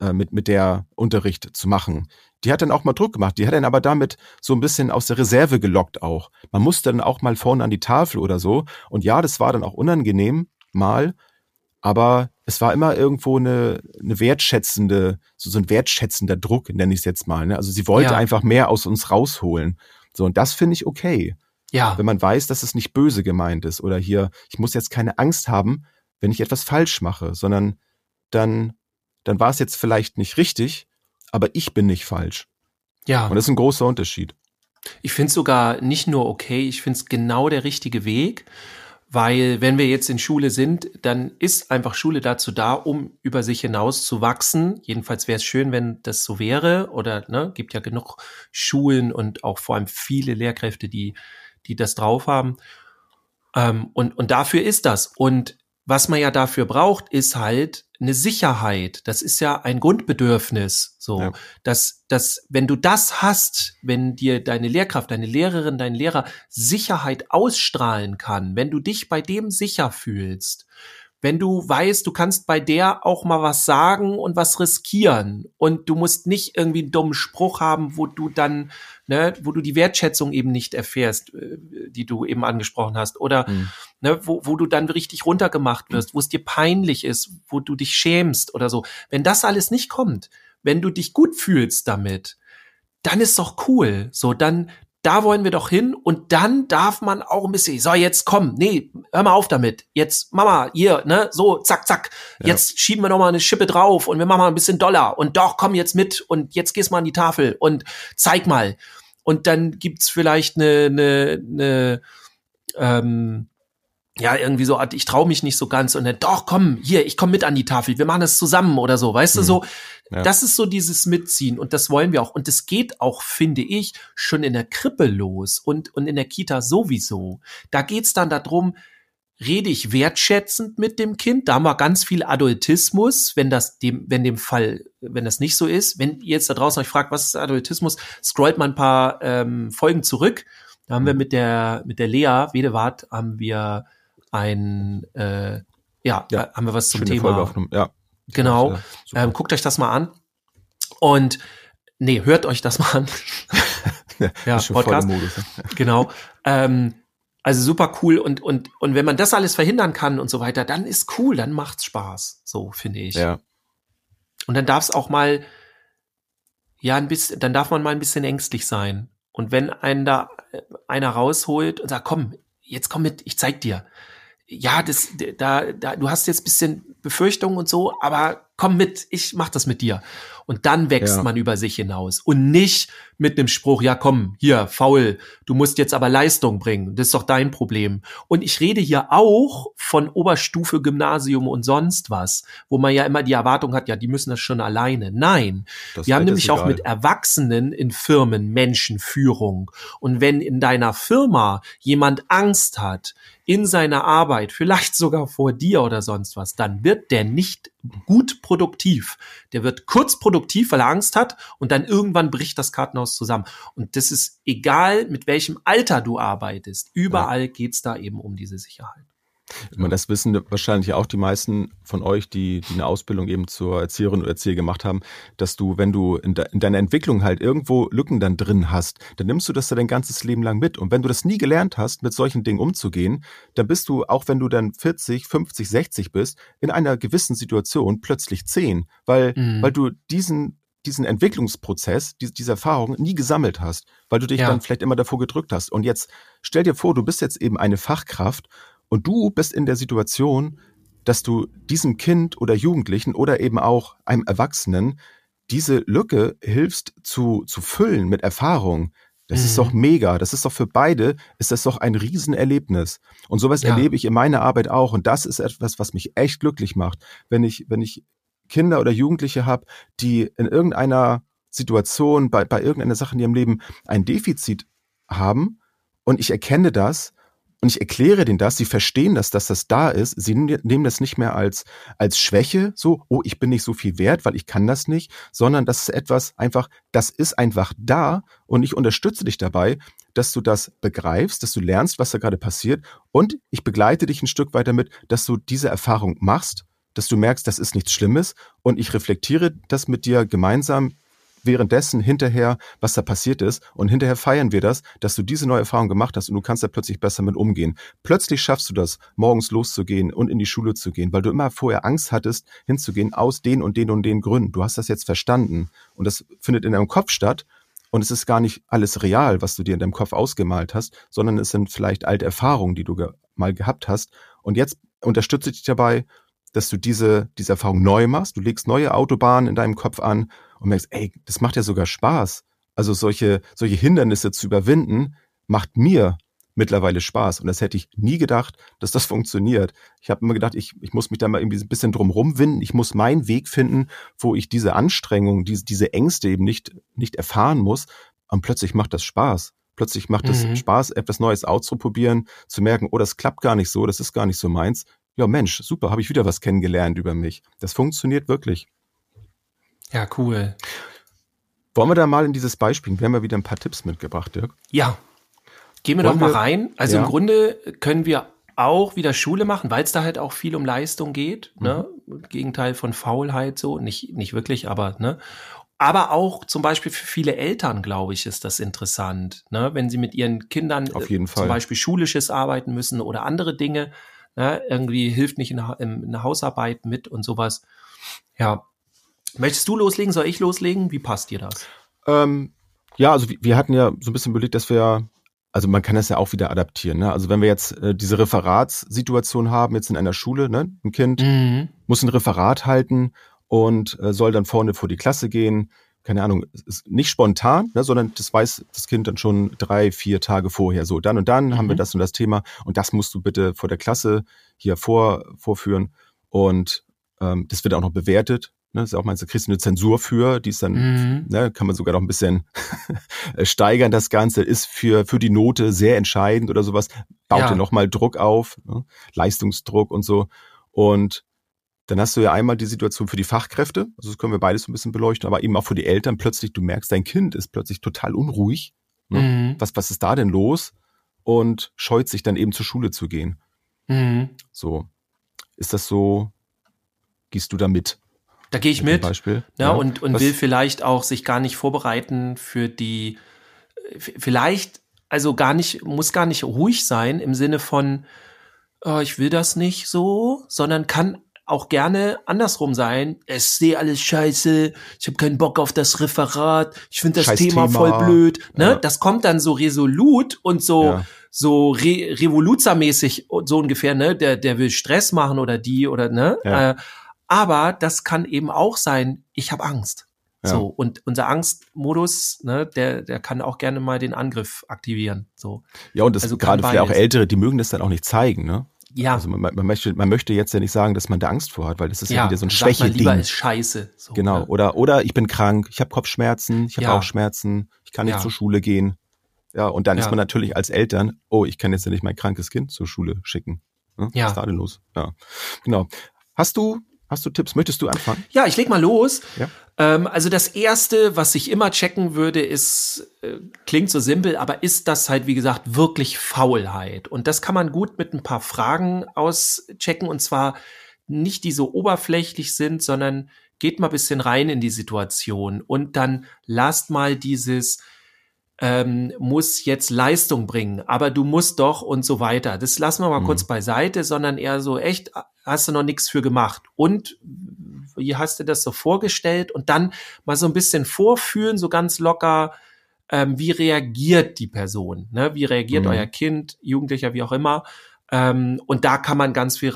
äh, mit, mit der Unterricht zu machen. Die hat dann auch mal Druck gemacht. Die hat dann aber damit so ein bisschen aus der Reserve gelockt auch. Man musste dann auch mal vorne an die Tafel oder so. Und ja, das war dann auch unangenehm mal. Aber es war immer irgendwo eine, eine wertschätzende, so, so ein wertschätzender Druck, nenne ich es jetzt mal. Ne? Also sie wollte ja. einfach mehr aus uns rausholen. So, und das finde ich okay. Ja. Wenn man weiß, dass es nicht böse gemeint ist oder hier, ich muss jetzt keine Angst haben, wenn ich etwas falsch mache, sondern dann, dann war es jetzt vielleicht nicht richtig, aber ich bin nicht falsch. Ja. Und das ist ein großer Unterschied. Ich finde es sogar nicht nur okay, ich finde es genau der richtige Weg, weil wenn wir jetzt in Schule sind, dann ist einfach Schule dazu da, um über sich hinaus zu wachsen. Jedenfalls wäre es schön, wenn das so wäre oder ne, gibt ja genug Schulen und auch vor allem viele Lehrkräfte, die die das drauf haben. Ähm, und, und dafür ist das. Und was man ja dafür braucht, ist halt eine Sicherheit. Das ist ja ein Grundbedürfnis. So, ja. dass, dass, wenn du das hast, wenn dir deine Lehrkraft, deine Lehrerin, dein Lehrer Sicherheit ausstrahlen kann, wenn du dich bei dem sicher fühlst, wenn du weißt, du kannst bei der auch mal was sagen und was riskieren und du musst nicht irgendwie einen dummen Spruch haben, wo du dann, ne, wo du die Wertschätzung eben nicht erfährst, äh, die du eben angesprochen hast oder mhm. ne, wo, wo du dann richtig runtergemacht wirst, wo es dir peinlich ist, wo du dich schämst oder so. Wenn das alles nicht kommt, wenn du dich gut fühlst damit, dann ist doch cool. So, dann, da wollen wir doch hin und dann darf man auch ein bisschen, so jetzt komm, nee, hör mal auf damit. Jetzt Mama, hier, ne, so zack zack. Ja. Jetzt schieben wir noch mal eine Schippe drauf und wir machen mal ein bisschen Dollar und doch komm jetzt mit und jetzt gehst mal an die Tafel und zeig mal. Und dann gibt's vielleicht eine eine, eine ähm, ja, irgendwie so, ich traue mich nicht so ganz und dann, doch, komm, hier, ich komm mit an die Tafel, wir machen das zusammen oder so, weißt mhm. du, so, ja. das ist so dieses Mitziehen und das wollen wir auch und das geht auch, finde ich, schon in der Krippe los und, und in der Kita sowieso. Da geht's dann darum, rede ich wertschätzend mit dem Kind, da haben wir ganz viel Adultismus, wenn das dem, wenn dem Fall, wenn das nicht so ist, wenn ihr jetzt da draußen euch fragt, was ist Adultismus, scrollt mal ein paar ähm, Folgen zurück, da haben wir mhm. mit der, mit der Lea Wedewart haben wir ein, äh, ja, ja, haben wir was zum Thema. Ja. Genau. Ja, ähm, guckt euch das mal an. Und nee, hört euch das mal an. ja, Podcast. Modus, ne? genau. Ähm, also super cool und und und wenn man das alles verhindern kann und so weiter, dann ist cool, dann macht's Spaß, so finde ich. Ja. Und dann darf es auch mal ja ein bisschen, dann darf man mal ein bisschen ängstlich sein. Und wenn einen da äh, einer rausholt und sagt, komm, jetzt komm mit, ich zeig dir, ja, das, da, da, du hast jetzt bisschen Befürchtungen und so, aber komm mit, ich mach das mit dir. Und dann wächst Ja. man über sich hinaus und nicht mit einem Spruch, ja komm, hier, faul, du musst jetzt aber Leistung bringen, das ist doch dein Problem. Und ich rede hier auch von Oberstufe, Gymnasium und sonst was, wo man ja immer die Erwartung hat, ja, die müssen das schon alleine. Nein, Das wir haben nämlich auch mit Erwachsenen in Firmen Menschenführung. Und wenn in deiner Firma jemand Angst hat in seiner Arbeit, vielleicht sogar vor dir oder sonst was, dann wird der nicht gut produktiv. Der wird kurz produktiv, weil er Angst hat und dann irgendwann bricht das Kartenhaus zusammen. Und das ist egal, mit welchem Alter du arbeitest. Überall geht's da eben um diese Sicherheit. Ich meine, das wissen wahrscheinlich auch die meisten von euch, die, die eine Ausbildung eben zur Erzieherin oder Erzieher gemacht haben, dass du, wenn du in, de, in deiner Entwicklung halt irgendwo Lücken dann drin hast, dann nimmst du das ja dein ganzes Leben lang mit. Und wenn du das nie gelernt hast, mit solchen Dingen umzugehen, dann bist du, auch wenn du dann 40, 50, 60 bist, in einer gewissen Situation plötzlich 10, weil, Mhm. weil du diesen diesen Entwicklungsprozess, diese, diese Erfahrung nie gesammelt hast, weil du dich Ja. dann vielleicht immer davor gedrückt hast. Und jetzt stell dir vor, du bist jetzt eben eine Fachkraft und du bist in der Situation, dass du diesem Kind oder Jugendlichen oder eben auch einem Erwachsenen diese Lücke hilfst zu, zu füllen mit Erfahrung. Das ist Mhm. doch mega. Das ist doch für beide, ist das doch ein Riesenerlebnis. Und sowas Ja. erlebe ich in meiner Arbeit auch. Und das ist etwas, was mich echt glücklich macht. Wenn ich, wenn ich Kinder oder Jugendliche habe, die in irgendeiner Situation, bei, bei irgendeiner Sache in ihrem Leben ein Defizit haben und ich erkenne das und ich erkläre denen das, sie verstehen das, dass das da ist, sie nehmen nehmen das nicht mehr als, als Schwäche, so, oh, ich bin nicht so viel wert, weil ich kann das nicht, sondern das ist etwas einfach, das ist einfach da und ich unterstütze dich dabei, dass du das begreifst, dass du lernst, was da gerade passiert und ich begleite dich ein Stück weiter mit, dass du diese Erfahrung machst, dass du merkst, das ist nichts Schlimmes und ich reflektiere das mit dir gemeinsam währenddessen hinterher, was da passiert ist. Und hinterher feiern wir das, dass du diese neue Erfahrung gemacht hast und du kannst da plötzlich besser mit umgehen. Plötzlich schaffst du das, morgens loszugehen und in die Schule zu gehen, weil du immer vorher Angst hattest, hinzugehen aus den und den und den Gründen. Du hast das jetzt verstanden. Und das findet in deinem Kopf statt. Und es ist gar nicht alles real, was du dir in deinem Kopf ausgemalt hast, sondern es sind vielleicht alte Erfahrungen, die du ge mal gehabt hast. Und jetzt unterstütze ich dich dabei, dass du diese, diese Erfahrung neu machst. Du legst neue Autobahnen in deinem Kopf an und merkst, ey, das macht ja sogar Spaß. Also solche, solche Hindernisse zu überwinden, macht mir mittlerweile Spaß. Und das hätte ich nie gedacht, dass das funktioniert. Ich habe immer gedacht, ich, ich muss mich da mal irgendwie ein bisschen drum rumwinden. Ich muss meinen Weg finden, wo ich diese Anstrengung, diese, diese Ängste eben nicht, nicht erfahren muss. Und plötzlich macht das Spaß. Plötzlich macht es Mhm. Spaß, etwas Neues auszuprobieren, zu merken, oh, das klappt gar nicht so, das ist gar nicht so meins. Ja, Mensch, super, habe ich wieder was kennengelernt über mich. Das funktioniert wirklich. Ja, cool. Wollen wir da mal in dieses Beispiel? Wir haben ja wieder ein paar Tipps mitgebracht, Dirk. Ja. Gehen wir Wollen doch mal wir- rein. Also Ja. im Grunde können wir auch wieder Schule machen, weil es da halt auch viel um Leistung geht. Ne? Gegenteil von Faulheit so. Nicht, nicht wirklich, aber ne. Aber auch zum Beispiel für viele Eltern, glaube ich, ist das interessant, ne? wenn sie mit ihren Kindern Auf äh, jeden zum Fall. Beispiel schulisches arbeiten müssen oder andere Dinge. Ne? Irgendwie hilft nicht in, in in der Hausarbeit mit und sowas. Ja. Möchtest du loslegen? Soll ich loslegen? Wie passt dir das? Ähm, ja, also wir, wir hatten ja so ein bisschen überlegt, dass wir, also man kann das ja auch wieder adaptieren. Ne? Also wenn wir jetzt äh, diese Referatssituation haben, jetzt in einer Schule, ne? ein Kind Mhm. muss ein Referat halten und äh, soll dann vorne vor die Klasse gehen. Keine Ahnung, nicht spontan, ne, sondern das weiß das Kind dann schon drei, vier Tage vorher. So, dann und dann haben wir Mhm. das und das Thema und das musst du bitte vor der Klasse hier vor, vorführen. Und ähm, das wird auch noch bewertet. Ne, das ist auch mal, da kriegst du eine Zensur für, die ist dann Mhm. ne, kann man sogar noch ein bisschen steigern, das Ganze, ist für, für die Note sehr entscheidend oder sowas, baut Ja. dir nochmal Druck auf, ne? Leistungsdruck und so. Und dann hast du ja einmal die Situation für die Fachkräfte, also das können wir beides so ein bisschen beleuchten, aber eben auch für die Eltern plötzlich, du merkst, dein Kind ist plötzlich total unruhig. Ne? Mhm. Was, was ist da denn los? Und scheut sich dann eben zur Schule zu gehen. Mhm. So. Ist das so, gehst du da mit? Da gehe ich mit. Beispiel? Ja, und, und Was- will vielleicht auch sich gar nicht vorbereiten für die, f- vielleicht, also gar nicht, muss gar nicht ruhig sein im Sinne von, oh, ich will das nicht so, sondern kann auch gerne andersrum sein. Es sehe alles scheiße, ich habe keinen Bock auf das Referat, ich finde das Scheiß Thema, Thema. voll blöd. Ne? Ja. Das kommt dann so resolut und so, Ja. so re revoluzermäßig so ungefähr, ne? Der, der will Stress machen oder die oder ne? Ja. Äh, Aber das kann eben auch sein, ich habe Angst. So, und unser Angstmodus, ne, der, der kann auch gerne mal den Angriff aktivieren. So. Ja, und das Also gerade vielleicht auch. Ältere, die mögen das dann auch nicht zeigen, ne? Ja, Also man, man, möchte, man möchte jetzt ja nicht sagen, dass man da Angst vor hat, weil das ist ja, ja, wieder so ein man lieber Schwächeding. ist scheiße. So, Genau. ne? Oder, oder ich bin krank, ich habe Kopfschmerzen, ich habe Ja. Bauchschmerzen, ich kann nicht Ja. zur Schule gehen. Ja, und dann ist Ja. man natürlich als Eltern, oh, ich kann jetzt ja nicht mein krankes Kind zur Schule schicken. Ne? Ja. Was ist da denn los? Ja. Genau. Hast du, hast du Tipps? Möchtest du anfangen? Ja, ich leg mal los. Ja. Ähm, also das erste, was ich immer checken würde, ist, äh, klingt so simpel, aber ist das halt, wie gesagt, wirklich Faulheit? Und das kann man gut mit ein paar Fragen auschecken und zwar nicht die so oberflächlich sind, sondern geht mal ein bisschen rein in die Situation und dann lasst mal dieses ähm, muss jetzt Leistung bringen, aber du musst doch und so weiter. Das lassen wir mal Mhm. kurz beiseite, sondern eher so echt, hast du noch nichts für gemacht. Und wie hast du das so vorgestellt? Und dann mal so ein bisschen vorfühlen, so ganz locker, ähm, wie reagiert die Person? Ne? Wie reagiert Mhm. euer Kind, Jugendlicher, wie auch immer? Ähm, und da kann man ganz viel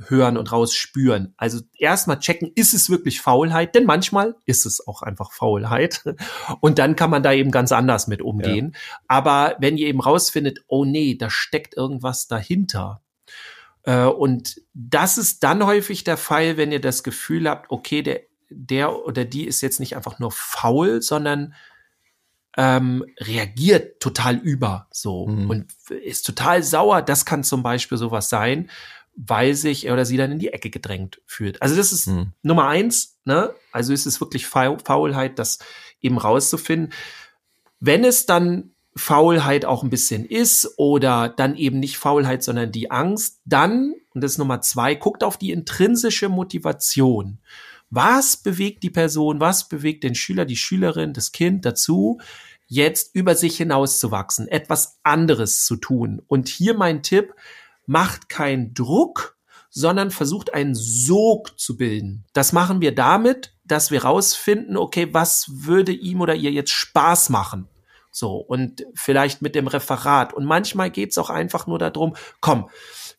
raushören und rausspüren. Also erstmal checken, ist es wirklich Faulheit? Denn manchmal ist es auch einfach Faulheit. Und dann kann man da eben ganz anders mit umgehen. Aber wenn ihr eben rausfindet, oh nee, da steckt irgendwas dahinter. Äh, und das ist dann häufig der Fall, wenn ihr das Gefühl habt, okay, der, der oder die ist jetzt nicht einfach nur faul, sondern ähm, reagiert total über so Mhm. und ist total sauer. Das kann zum Beispiel sowas sein, weil sich er oder sie dann in die Ecke gedrängt fühlt. Also das ist Mhm. Nummer eins, ne? Also ist es wirklich Faul Faulheit, das eben rauszufinden. Wenn es dann Faulheit auch ein bisschen ist oder dann eben nicht Faulheit, sondern die Angst, dann, und das ist Nummer zwei, guckt auf die intrinsische Motivation. Was bewegt die Person, was bewegt den Schüler, die Schülerin, das Kind dazu, jetzt über sich hinauszuwachsen, etwas anderes zu tun? Und hier mein Tipp, macht keinen Druck, sondern versucht einen Sog zu bilden. Das machen wir damit, dass wir rausfinden, okay, was würde ihm oder ihr jetzt Spaß machen? So, und vielleicht mit dem Referat. Und manchmal geht's auch einfach nur darum, komm,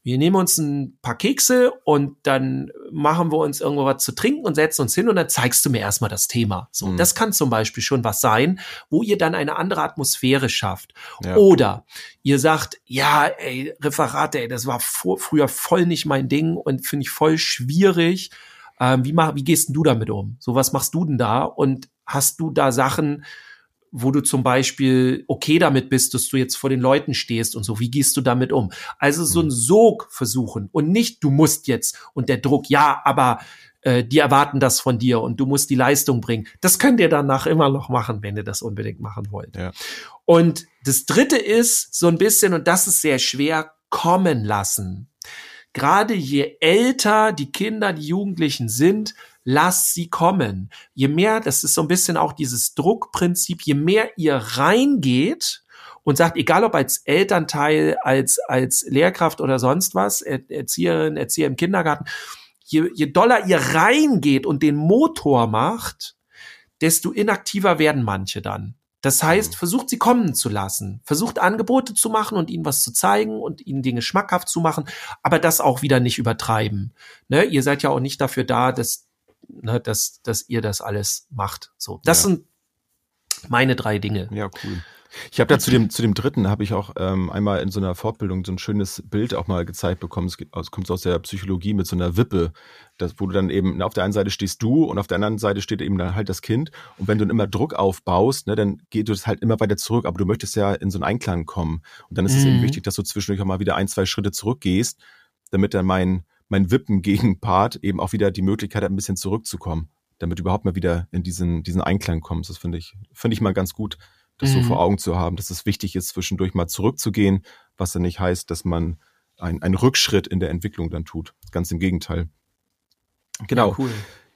wir nehmen uns ein paar Kekse und dann machen wir uns irgendwo was zu trinken und setzen uns hin und dann zeigst du mir erstmal das Thema. So, Mhm. das kann zum Beispiel schon was sein, wo ihr dann eine andere Atmosphäre schafft. Ja. Oder ihr sagt, ja, ey, Referate, ey, das war vor, früher voll nicht mein Ding und finde ich voll schwierig. Ähm, wie, mach, wie gehst denn du damit um? So, was machst du denn da? Und hast du da Sachen, wo du zum Beispiel okay damit bist, dass du jetzt vor den Leuten stehst und so, wie gehst du damit um? Also so ein Sog versuchen und nicht, du musst jetzt und der Druck, ja, aber äh, die erwarten das von dir und du musst die Leistung bringen. Das könnt ihr danach immer noch machen, wenn ihr das unbedingt machen wollt. Ja. Und das dritte ist so ein bisschen, und das ist sehr schwer, kommen lassen. Gerade je älter die Kinder, die Jugendlichen sind, lasst sie kommen. Je mehr, das ist so ein bisschen auch dieses Druckprinzip, je mehr ihr reingeht und sagt, egal ob als Elternteil, als, als Lehrkraft oder sonst was, Er- Erzieherin, Erzieher im Kindergarten, je, je doller ihr reingeht und den Motor macht, desto inaktiver werden manche dann. Das heißt, versucht sie kommen zu lassen, versucht Angebote zu machen und ihnen was zu zeigen und ihnen Dinge schmackhaft zu machen, aber das auch wieder nicht übertreiben. Ne? Ihr seid ja auch nicht dafür da, dass, ne, dass, dass ihr das alles macht. So, das Ja. sind meine drei Dinge. Ja, cool. Ich habe da zu dem, zu dem dritten, habe ich auch ähm, einmal in so einer Fortbildung so ein schönes Bild auch mal gezeigt bekommen. Es, es kommt aus der Psychologie mit so einer Wippe, das, wo du dann eben, auf der einen Seite stehst du und auf der anderen Seite steht eben dann halt das Kind. Und wenn du dann immer Druck aufbaust, ne, dann geht es halt immer weiter zurück, aber du möchtest ja in so einen Einklang kommen. Und dann ist es Mhm. eben wichtig, dass du zwischendurch auch mal wieder ein, zwei Schritte zurückgehst, damit dann mein, mein Wippen-Gegenpart eben auch wieder die Möglichkeit hat, ein bisschen zurückzukommen, damit du überhaupt mal wieder in diesen, diesen Einklang kommst. Das finde ich, finde ich mal ganz gut, das so Mhm. vor Augen zu haben, dass es wichtig ist, zwischendurch mal zurückzugehen, was dann nicht heißt, dass man ein- einen Rückschritt in der Entwicklung dann tut. Ganz im Gegenteil. Genau. Ja, cool.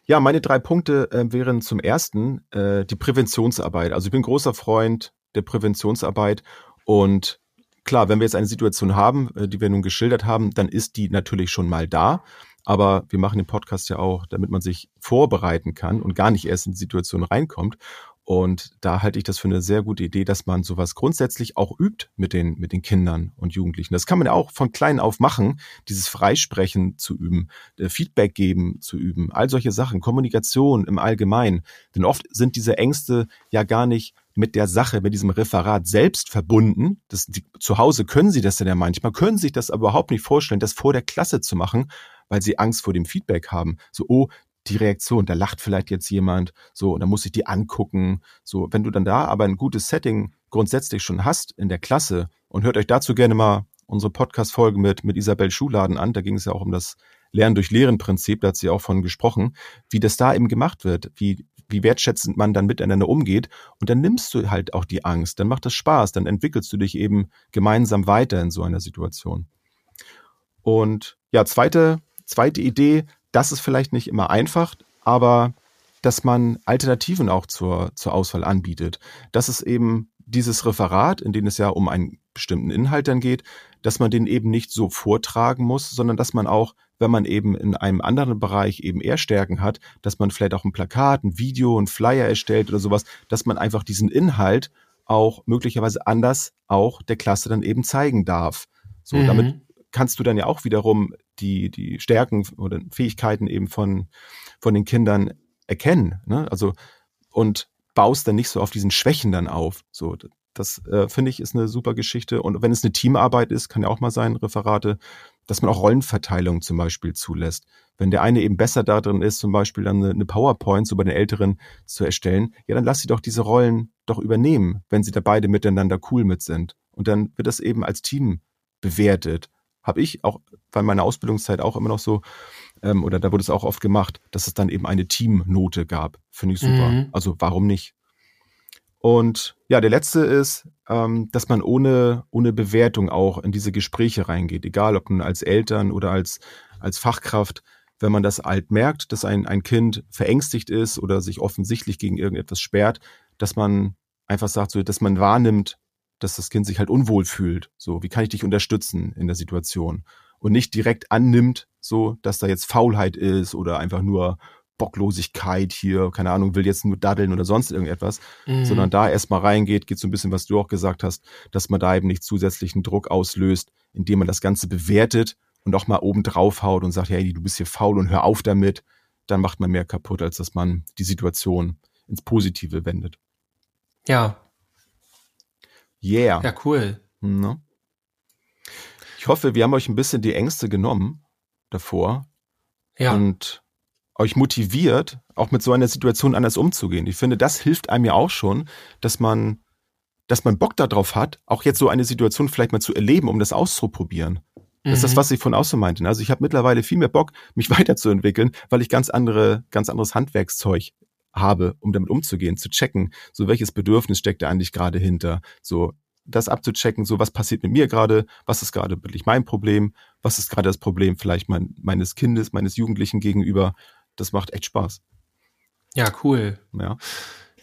Ja, meine drei Punkte äh, wären zum ersten äh, die Präventionsarbeit. Also ich bin großer Freund der Präventionsarbeit und klar, wenn wir jetzt eine Situation haben, äh, die wir nun geschildert haben, dann ist die natürlich schon mal da. Aber wir machen den Podcast ja auch, damit man sich vorbereiten kann und gar nicht erst in die Situation reinkommt. Und da halte ich das für eine sehr gute Idee, dass man sowas grundsätzlich auch übt mit den, mit den Kindern und Jugendlichen. Das kann man ja auch von klein auf machen, dieses Freisprechen zu üben, äh, Feedback geben zu üben, all solche Sachen, Kommunikation im Allgemeinen. Denn oft sind diese Ängste ja gar nicht mit der Sache, mit diesem Referat selbst verbunden. Das, die, zu Hause können sie das ja manchmal, können sich das aber überhaupt nicht vorstellen, das vor der Klasse zu machen, weil sie Angst vor dem Feedback haben. So, oh, die Reaktion, da lacht vielleicht jetzt jemand, so, und dann muss ich die angucken, so, wenn du dann da aber ein gutes Setting grundsätzlich schon hast in der Klasse und hört euch dazu gerne mal unsere Podcast-Folge mit, mit Isabel Schuladen an, da ging es ja auch um das Lernen durch Lehren-Prinzip, da hat sie auch von gesprochen, wie das da eben gemacht wird, wie, wie wertschätzend man dann miteinander umgeht und dann nimmst du halt auch die Angst, dann macht das Spaß, dann entwickelst du dich eben gemeinsam weiter in so einer Situation. Und ja, zweite, zweite Idee, das ist vielleicht nicht immer einfach, aber dass man Alternativen auch zur, zur Auswahl anbietet. Das ist eben dieses Referat, in dem es ja um einen bestimmten Inhalt dann geht, dass man den eben nicht so vortragen muss, sondern dass man auch, wenn man eben in einem anderen Bereich eben eher Stärken hat, dass man vielleicht auch ein Plakat, ein Video, ein Flyer erstellt oder sowas, dass man einfach diesen Inhalt auch möglicherweise anders auch der Klasse dann eben zeigen darf. So, mhm. damit kannst du dann ja auch wiederum die, die Stärken oder Fähigkeiten eben von, von den Kindern erkennen. Ne? Also, und baust dann nicht so auf diesen Schwächen dann auf. So, das äh, finde ich ist eine super Geschichte. Und wenn es eine Teamarbeit ist, kann ja auch mal sein, Referate, dass man auch Rollenverteilung zum Beispiel zulässt. Wenn der eine eben besser darin ist, zum Beispiel dann eine, PowerPoint so bei den Älteren zu erstellen, ja, dann lass sie doch diese Rollen doch übernehmen, wenn sie da beide miteinander cool mit sind. Und dann wird das eben als Team bewertet habe ich auch bei meiner Ausbildungszeit auch immer noch so, ähm, oder da wurde es auch oft gemacht, dass es dann eben eine Teamnote gab. Finde ich super. Mhm. Also warum nicht? Und ja, der letzte ist, ähm, dass man ohne, ohne Bewertung auch in diese Gespräche reingeht, egal ob nun als Eltern oder als, als Fachkraft. Wenn man das alt merkt, dass ein, ein Kind verängstigt ist oder sich offensichtlich gegen irgendetwas sperrt, dass man einfach sagt, so, dass man wahrnimmt, dass das Kind sich halt unwohl fühlt. So, wie kann ich dich unterstützen in der Situation? Und nicht direkt annimmt, so, dass da jetzt Faulheit ist oder einfach nur Bocklosigkeit hier, keine Ahnung, will jetzt nur daddeln oder sonst irgendetwas, mhm. sondern da erstmal reingeht, geht so ein bisschen, was du auch gesagt hast, dass man da eben nicht zusätzlichen Druck auslöst, indem man das Ganze bewertet und auch mal oben drauf haut und sagt, hey, du bist hier faul und hör auf damit, dann macht man mehr kaputt, als dass man die Situation ins Positive wendet. Ja, Yeah. Ja, cool. Ne? Ich hoffe, wir haben euch ein bisschen die Ängste genommen davor. Ja. Und euch motiviert, auch mit so einer Situation anders umzugehen. Ich finde, das hilft einem ja auch schon, dass man, dass man Bock darauf hat, auch jetzt so eine Situation vielleicht mal zu erleben, um das auszuprobieren. Das ist das, mhm. was ich von außen meinte. Also ich habe mittlerweile viel mehr Bock, mich weiterzuentwickeln, weil ich ganz andere, ganz anderes Handwerkszeug habe, um damit umzugehen, zu checken, so welches Bedürfnis steckt da eigentlich gerade hinter, so das abzuchecken, so was passiert mit mir gerade, was ist gerade wirklich mein Problem, was ist gerade das Problem vielleicht mein, meines Kindes, meines Jugendlichen gegenüber. Das macht echt Spaß. Ja, cool. Ja.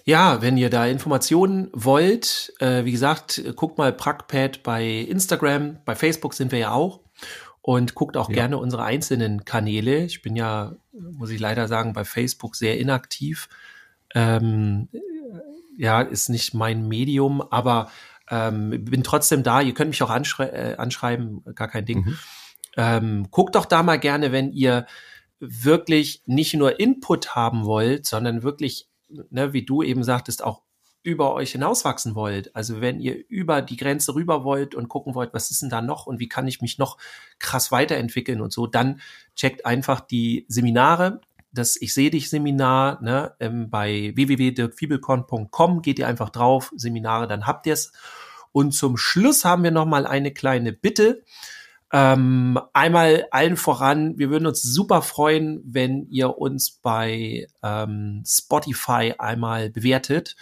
Ja, wenn ihr da Informationen wollt, äh, wie gesagt, guckt mal Prackpad bei Instagram, bei Facebook sind wir ja auch und guckt auch ja. gerne unsere einzelnen Kanäle. Ich bin ja, muss ich leider sagen, bei Facebook sehr inaktiv. Ähm, ja, ist nicht mein Medium, aber ähm, bin trotzdem da. Ihr könnt mich auch anschrei äh, anschreiben, gar kein Ding. Mhm. Ähm, guckt doch da mal gerne, wenn ihr wirklich nicht nur Input haben wollt, sondern wirklich, ne, wie du eben sagtest, auch über euch hinauswachsen wollt, also wenn ihr über die Grenze rüber wollt und gucken wollt, was ist denn da noch und wie kann ich mich noch krass weiterentwickeln und so, dann checkt einfach die Seminare. Das Ich sehe dich Seminar ne, ähm, bei www.dirkfiebelkorn.com geht ihr einfach drauf, Seminare, dann habt ihr es. Und zum Schluss haben wir noch mal eine kleine Bitte. Ähm, einmal allen voran, wir würden uns super freuen, wenn ihr uns bei ähm, Spotify einmal bewertet.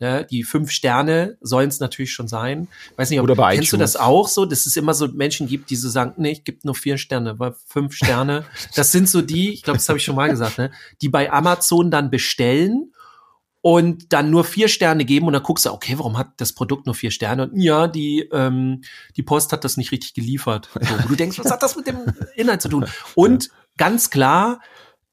Ne, die fünf Sterne sollen es natürlich schon sein. Weiß nicht, ob, Oder bei kennst iTunes. du das auch so, dass es immer so Menschen gibt, die so sagen, nee, ich gebe nur vier Sterne, weil fünf Sterne, das sind so die, ich glaube, das habe ich schon mal gesagt, ne, die bei Amazon dann bestellen und dann nur vier Sterne geben und dann guckst du, okay, warum hat das Produkt nur vier Sterne? Und ja, die, ähm, die Post hat das nicht richtig geliefert. So, du denkst, was hat das mit dem Inhalt zu tun? Und ganz klar,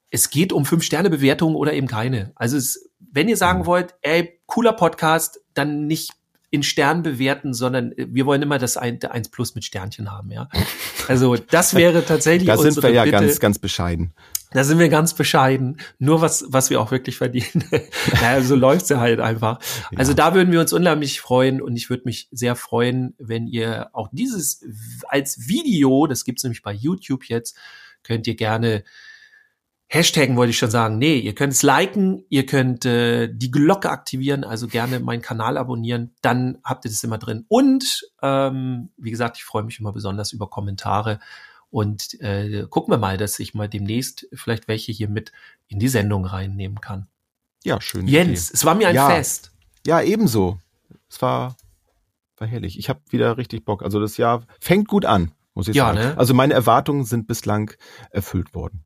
es geht um fünf Sterne Bewertungen oder eben keine. Also es wenn ihr sagen wollt, ey, cooler Podcast, dann nicht in Stern bewerten, sondern wir wollen immer das 1 Plus mit Sternchen haben, ja. Also das wäre tatsächlich Da sind wir ja Bitte. ganz, ganz bescheiden. Da sind wir ganz bescheiden. Nur was, was wir auch wirklich verdienen. naja, so läuft's ja halt einfach. Also da würden wir uns unheimlich freuen und ich würde mich sehr freuen, wenn ihr auch dieses als Video, das gibt's nämlich bei YouTube jetzt, könnt ihr gerne Hashtaggen wollte ich schon sagen. Nee, ihr könnt es liken, ihr könnt äh, die Glocke aktivieren, also gerne meinen Kanal abonnieren, dann habt ihr das immer drin. Und ähm, wie gesagt, ich freue mich immer besonders über Kommentare und äh, gucken wir mal, dass ich mal demnächst vielleicht welche hier mit in die Sendung reinnehmen kann. Ja, schön. Jens, es war mir ein Ja. Fest. Ja, ebenso. Es war, war herrlich. Ich habe wieder richtig Bock. Also das Jahr fängt gut an, muss ich Ja, sagen. ne? Also meine Erwartungen sind bislang erfüllt worden.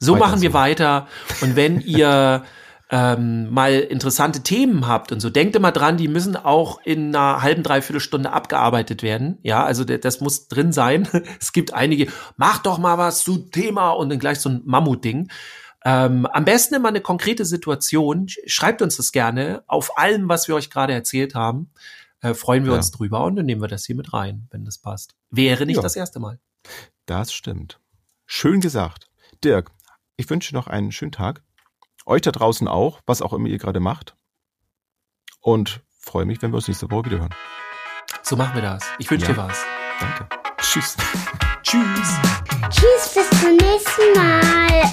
So Weiter machen wir so. weiter. Und wenn ihr ähm, mal interessante Themen habt und so, denkt immer dran, die müssen auch in einer halben, dreiviertel Stunde abgearbeitet werden. Ja, also das muss drin sein. Es gibt einige, mach doch mal was zu Thema und dann gleich so ein Mammutding. Ähm, am besten immer eine konkrete Situation. Sch- Schreibt uns das gerne auf allem, was wir euch gerade erzählt haben. Äh, freuen wir Ja. uns drüber und dann nehmen wir das hier mit rein, wenn das passt. Wäre nicht Ja. das erste Mal. Das stimmt. Schön gesagt. Dirk, ich wünsche noch einen schönen Tag. Euch da draußen auch, was auch immer ihr gerade macht. Und freue mich, wenn wir uns nächste Woche wieder hören. So machen wir das. Ich wünsche Ja. dir was. Danke. Tschüss. Tschüss. Tschüss, bis zum nächsten Mal.